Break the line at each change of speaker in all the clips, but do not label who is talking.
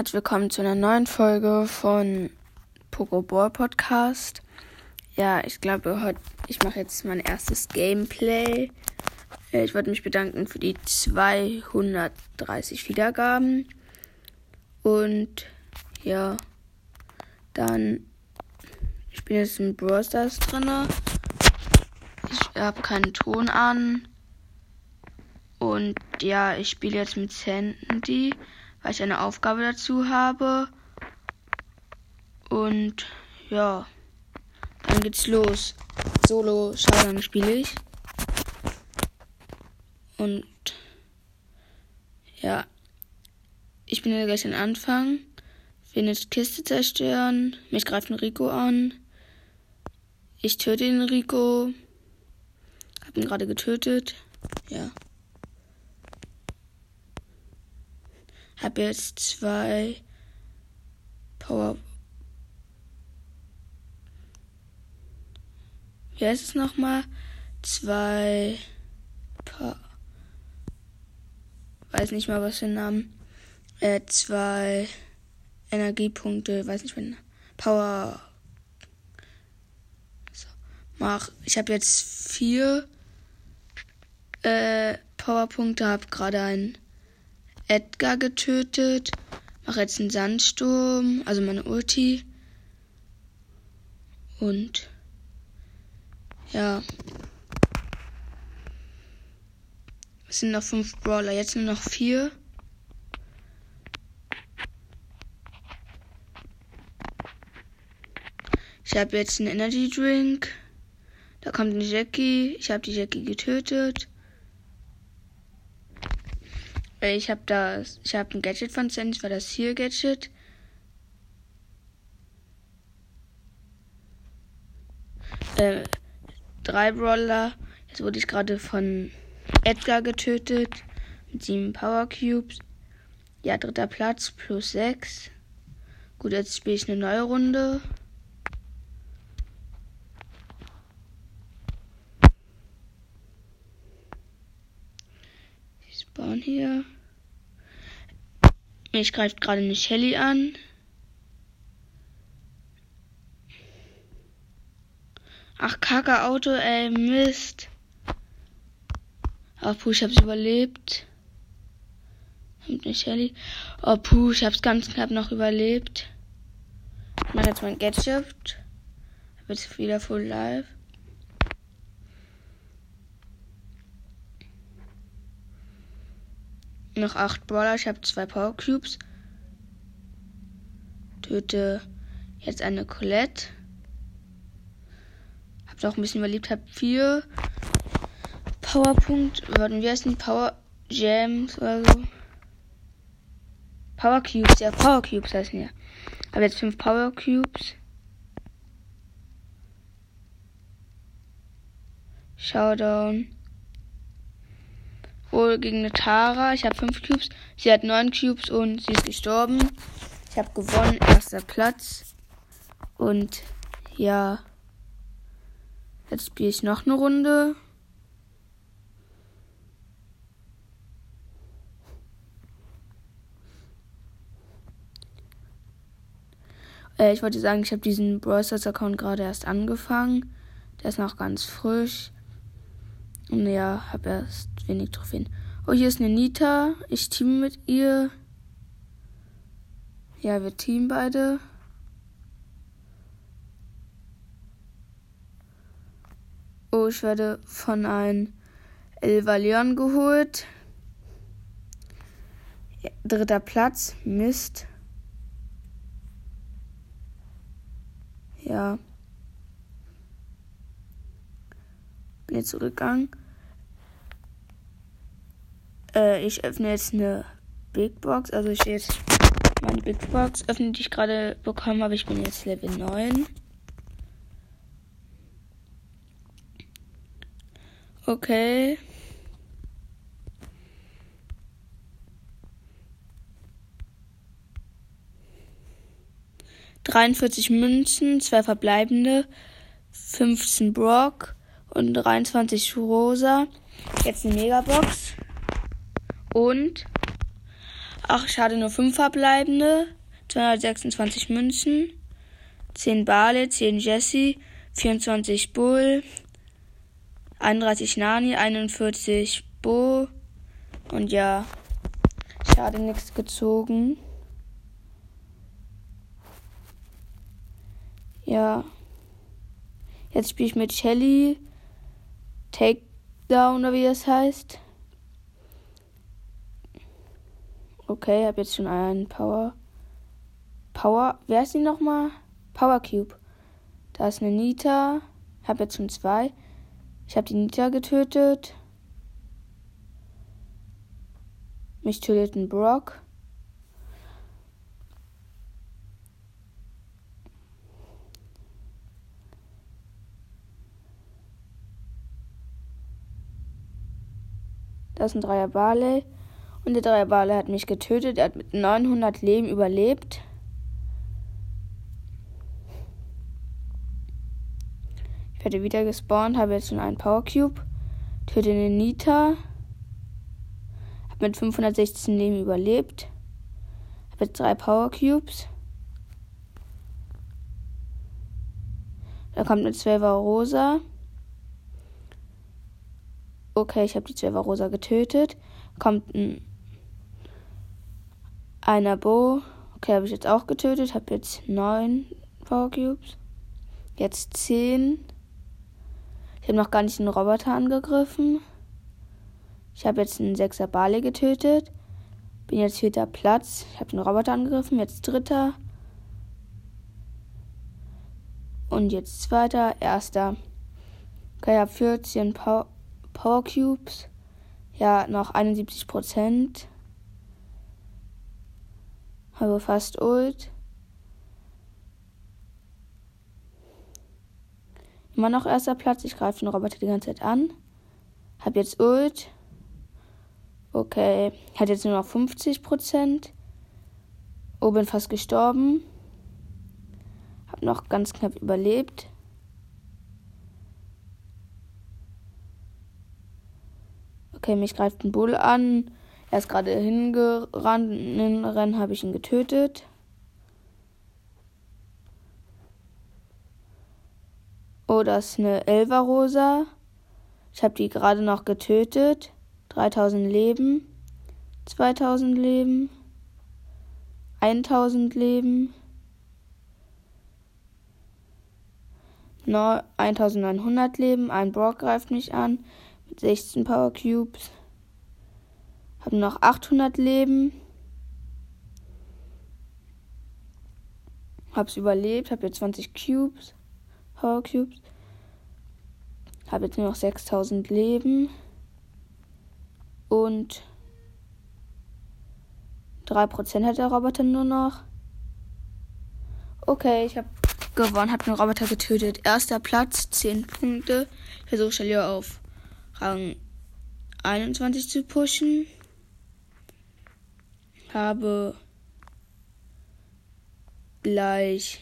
Herzlich willkommen zu einer neuen Folge von Pokéball Podcast. Ja, ich glaube, heute, ich mache jetzt mein erstes Gameplay. Äh, ich wollte mich bedanken für die 230 Wiedergaben. Und ja, dann, ich bin jetzt in Brawl Stars drin. Ich habe keinen Ton an. Und ja, ich spiele jetzt mit Sandy weil ich eine Aufgabe dazu habe. Und ja, dann geht's los. Solo Showdown spiele ich. Und ja, ich bin ja gleich am Anfang. Will eine Kiste zerstören. Mich greift ein Rico an. Ich töte den Rico. Hab ihn gerade getötet. Ja. Habe jetzt zwei Power. Wie heißt es nochmal? Zwei. Pa weiß nicht mal was für einen Namen. Äh, zwei Energiepunkte, weiß nicht mehr. Power. So. Mach. Ich habe jetzt vier äh, Powerpunkte, habe gerade einen Edgar getötet. Mache jetzt einen Sandsturm, also meine Ulti. Und ja. Es sind noch fünf Brawler, jetzt nur noch vier. Ich habe jetzt einen Energy Drink. Da kommt eine Jackie. Ich habe die Jackie getötet. Ich habe das, ich habe ein Gadget von Sandy, das war das hier Gadget. Äh, drei Brawler. Jetzt wurde ich gerade von Edgar getötet mit sieben Power Cubes. Ja, dritter Platz plus sechs. Gut, jetzt spiele ich eine neue Runde. Spawn hier. Mich greift gerade eine Shelly an. Ach, kacke Auto, ey, Mist. Oh, puh, ich hab's überlebt. Mit eine Shelly. Oh, puh, ich hab's ganz knapp noch überlebt. Ich mach jetzt mein Gadget. Hab jetzt wieder full live. Noch acht Brawler. Ich habe zwei Power Cubes. Töte jetzt eine Colette. Hab auch ein bisschen überlebt. Hab vier Powerpunkt. Warte, wie heißt die? Power Gems oder so. Power Cubes, ja, Power Cubes heißen ja. Hab jetzt fünf Power Cubes. Showdown. Wohl gegen eine Tara. Ich habe fünf Cubes. Sie hat neun Cubes und sie ist gestorben. Ich habe gewonnen. Erster Platz. Und ja. Jetzt spiele ich noch eine Runde. Äh, ich wollte sagen, ich habe diesen Brawl Account gerade erst angefangen. Der ist noch ganz frisch. Und ja, habe erst wenig Trophäen. Oh, hier ist eine Nita. Ich team mit ihr. Ja, wir teamen beide. Oh, ich werde von einem El Valion geholt. Dritter Platz. Mist. Ja. Bin jetzt zurückgegangen. Äh, ich öffne jetzt eine Big Box. Also ich jetzt meine Big Box öffnen, die ich gerade bekommen habe. Ich bin jetzt Level 9. Okay. Dreiundvierzig Münzen, zwei verbleibende, 15 Brock und 23 Rosa. Jetzt eine Megabox. Und Ach, schade, nur 5 verbleibende. 226 Münzen. 10 Bale, 10 Jesse, 24 Bull, 31 Nani, 41 Bo. Und ja, schade, nichts gezogen. Ja. Jetzt spiele ich mit Shelly. Takedown oder wie das heißt. Okay, habe jetzt schon einen Power. Power. Wer ist die nochmal? Power Cube. Da ist eine Nita. Habe jetzt schon zwei. Ich habe die Nita getötet. Mich tötet ein Brock. Das ist ein Dreier Barley. Und der Dreier Barley hat mich getötet. Er hat mit 900 Leben überlebt. Ich werde wieder gespawnt, habe jetzt schon einen Power Cube. Töte den Nita. Hab mit 516 Leben überlebt. Habe jetzt drei Power Cubes. Da kommt eine 12er Rosa. Okay, ich habe die 12er Rosa getötet. Kommt ein einer Bo. Okay, habe ich jetzt auch getötet. Habe jetzt neun Power Cubes. Jetzt zehn. Ich habe noch gar nicht einen Roboter angegriffen. Ich habe jetzt einen Sechser Bale getötet. Bin jetzt vierter Platz. Ich habe den Roboter angegriffen. Jetzt dritter. Und jetzt zweiter, erster. Okay, ich habe 14 Power, Power Cubes. Ja, noch 71 Prozent. Habe fast Ult. Immer noch erster Platz. Ich greife den Roboter die ganze Zeit an. Hab jetzt Ult. Okay. Hat jetzt nur noch 50 Prozent. Oh, bin fast gestorben. Hab noch ganz knapp überlebt. Okay, mich greift ein Bull an. Er ist gerade hingerannt. In den Rennen habe ich ihn getötet. Oh, das ist eine Elva-Rosa. Ich habe die gerade noch getötet. 3000 Leben. 2000 Leben. 1000 Leben. 1900 Leben. Ein Brock greift mich an. Mit 16 Power Cubes. Habe noch 800 Leben. Hab's überlebt. Habe jetzt 20 Cubes. Power Cubes. Habe jetzt nur noch 6000 Leben. Und 3% hat der Roboter nur noch. Okay, ich habe gewonnen, habe den Roboter getötet. Erster Platz, 10 Punkte. Ich versuche Shelly auf Rang 21 zu pushen. Habe gleich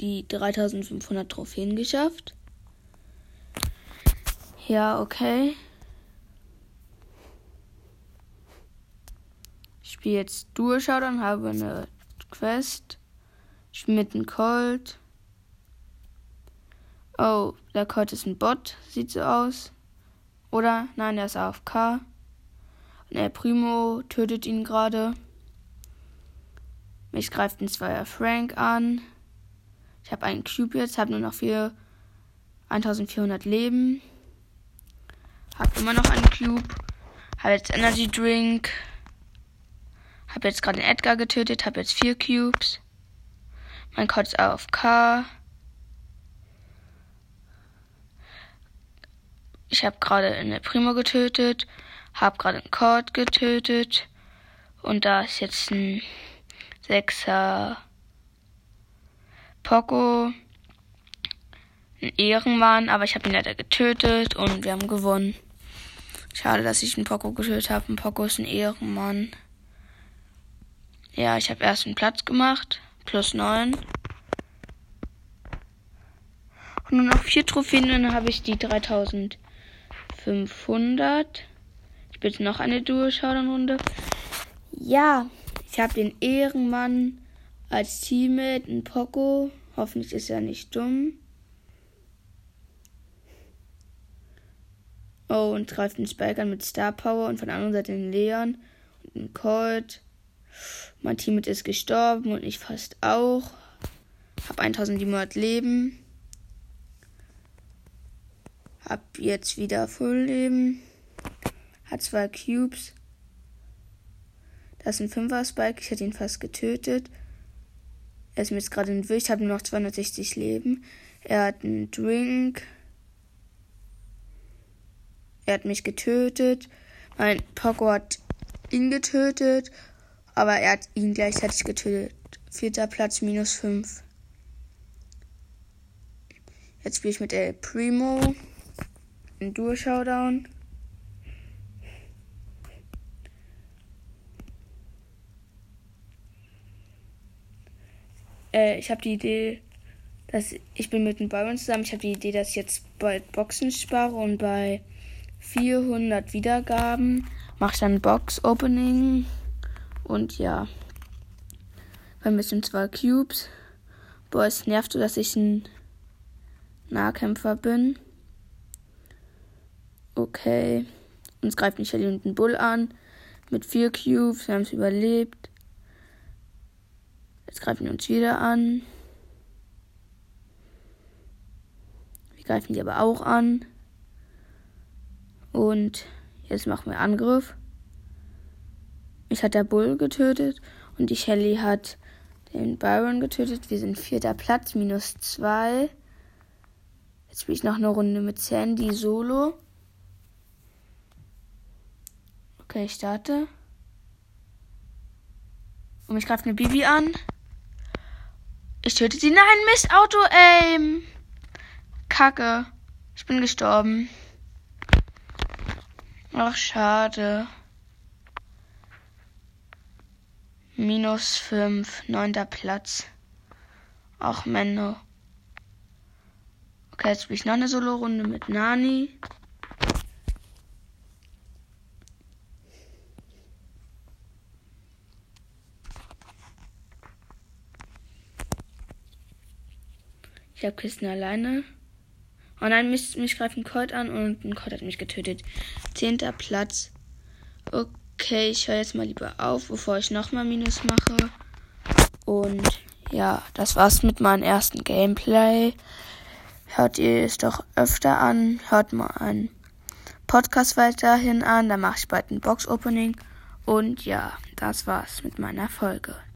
die 3500 Trophäen geschafft. Ja, okay. Ich spiele jetzt Dual Showdown, habe eine Quest. Einem Colt. Oh, der Colt ist ein Bot, sieht so aus. Oder? Nein, der ist AFK. Und der Primo tötet ihn gerade. Mich greift ein Zweier Frank an. Ich habe einen Cube jetzt, habe nur noch 4, 1400 Leben. Habe immer noch einen Cube. Habe jetzt Energy Drink. Habe jetzt gerade den Edgar getötet. Habe jetzt vier Cubes. Mein Code ist AFK. Ich habe gerade eine Primo getötet. Habe gerade einen Cord getötet. Und da ist jetzt ein Sechser Poco ein Ehrenmann, aber ich habe ihn leider getötet und wir haben gewonnen. Schade, dass ich einen Poco getötet habe. Ein Poco ist ein Ehrenmann. Ja, ich habe erst einen Platz gemacht. Plus 9. Und nur noch vier Trophäen, dann habe ich die 3500. Ich bitte noch eine Duo-Showdown-Runde. Ja, Ich habe den Ehrenmann als Teammate, ein Poco. Hoffentlich ist er nicht dumm. Oh, und greift den Spike an mit Star Power und von der anderen Seite den Leon und den Colt. Mein Teammate ist gestorben und ich fast auch. Hab 1700 Leben. Hab jetzt wieder Full Leben. Hat zwei Cubes. Das ist ein 5er Spike. Ich hätte ihn fast getötet. Er ist mir jetzt gerade entwischt. Ich habe nur noch 260 Leben. Er hat einen Drink. Er hat mich getötet. Mein Poco hat ihn getötet. Aber er hat ihn gleichzeitig getötet. Vierter Platz, minus 5. Jetzt spiele ich mit El Primo. Ein Duo-Showdown. Äh, ich habe die Idee, dass ich bin mit dem Byron zusammen. Ich habe die Idee, dass ich jetzt bald Boxen spare und bei 400 Wiedergaben mache ich dann Box-Opening. Und ja. Bei mir sind zwei Cubes. Boah, es nervt so, dass ich ein Nahkämpfer bin. Okay. Uns greift nicht Shelly und ein Bull an. Mit vier Cubes. Wir haben es überlebt. Jetzt greifen die uns wieder an. Wir greifen die aber auch an. Und jetzt machen wir Angriff. Mich hat der Bull getötet und die Shelly hat den Byron getötet. Wir sind vierter Platz, minus zwei. Jetzt spiele ich noch eine Runde mit Sandy solo. Okay, ich starte. Und mich greift eine Bibi an. Ich töte sie. Nein, Mist, Auto-Aim. Kacke. Ich bin gestorben. Ach, schade. Minus 5, neunter Platz. Ach, Menno. Okay, jetzt spiele ich noch eine Solo-Runde mit Nani. Ich habe Kisten alleine. Oh nein, mich, mich greift ein Colt an und ein Colt hat mich getötet. Zehnter Platz. Okay, ich höre jetzt mal lieber auf, bevor ich nochmal Minus mache. Und ja, das war's mit meinem ersten Gameplay. Hört ihr es doch öfter an. Hört mal einen Podcast weiterhin an. Da mache ich bald ein Box-Opening. Und ja, das war's mit meiner Folge.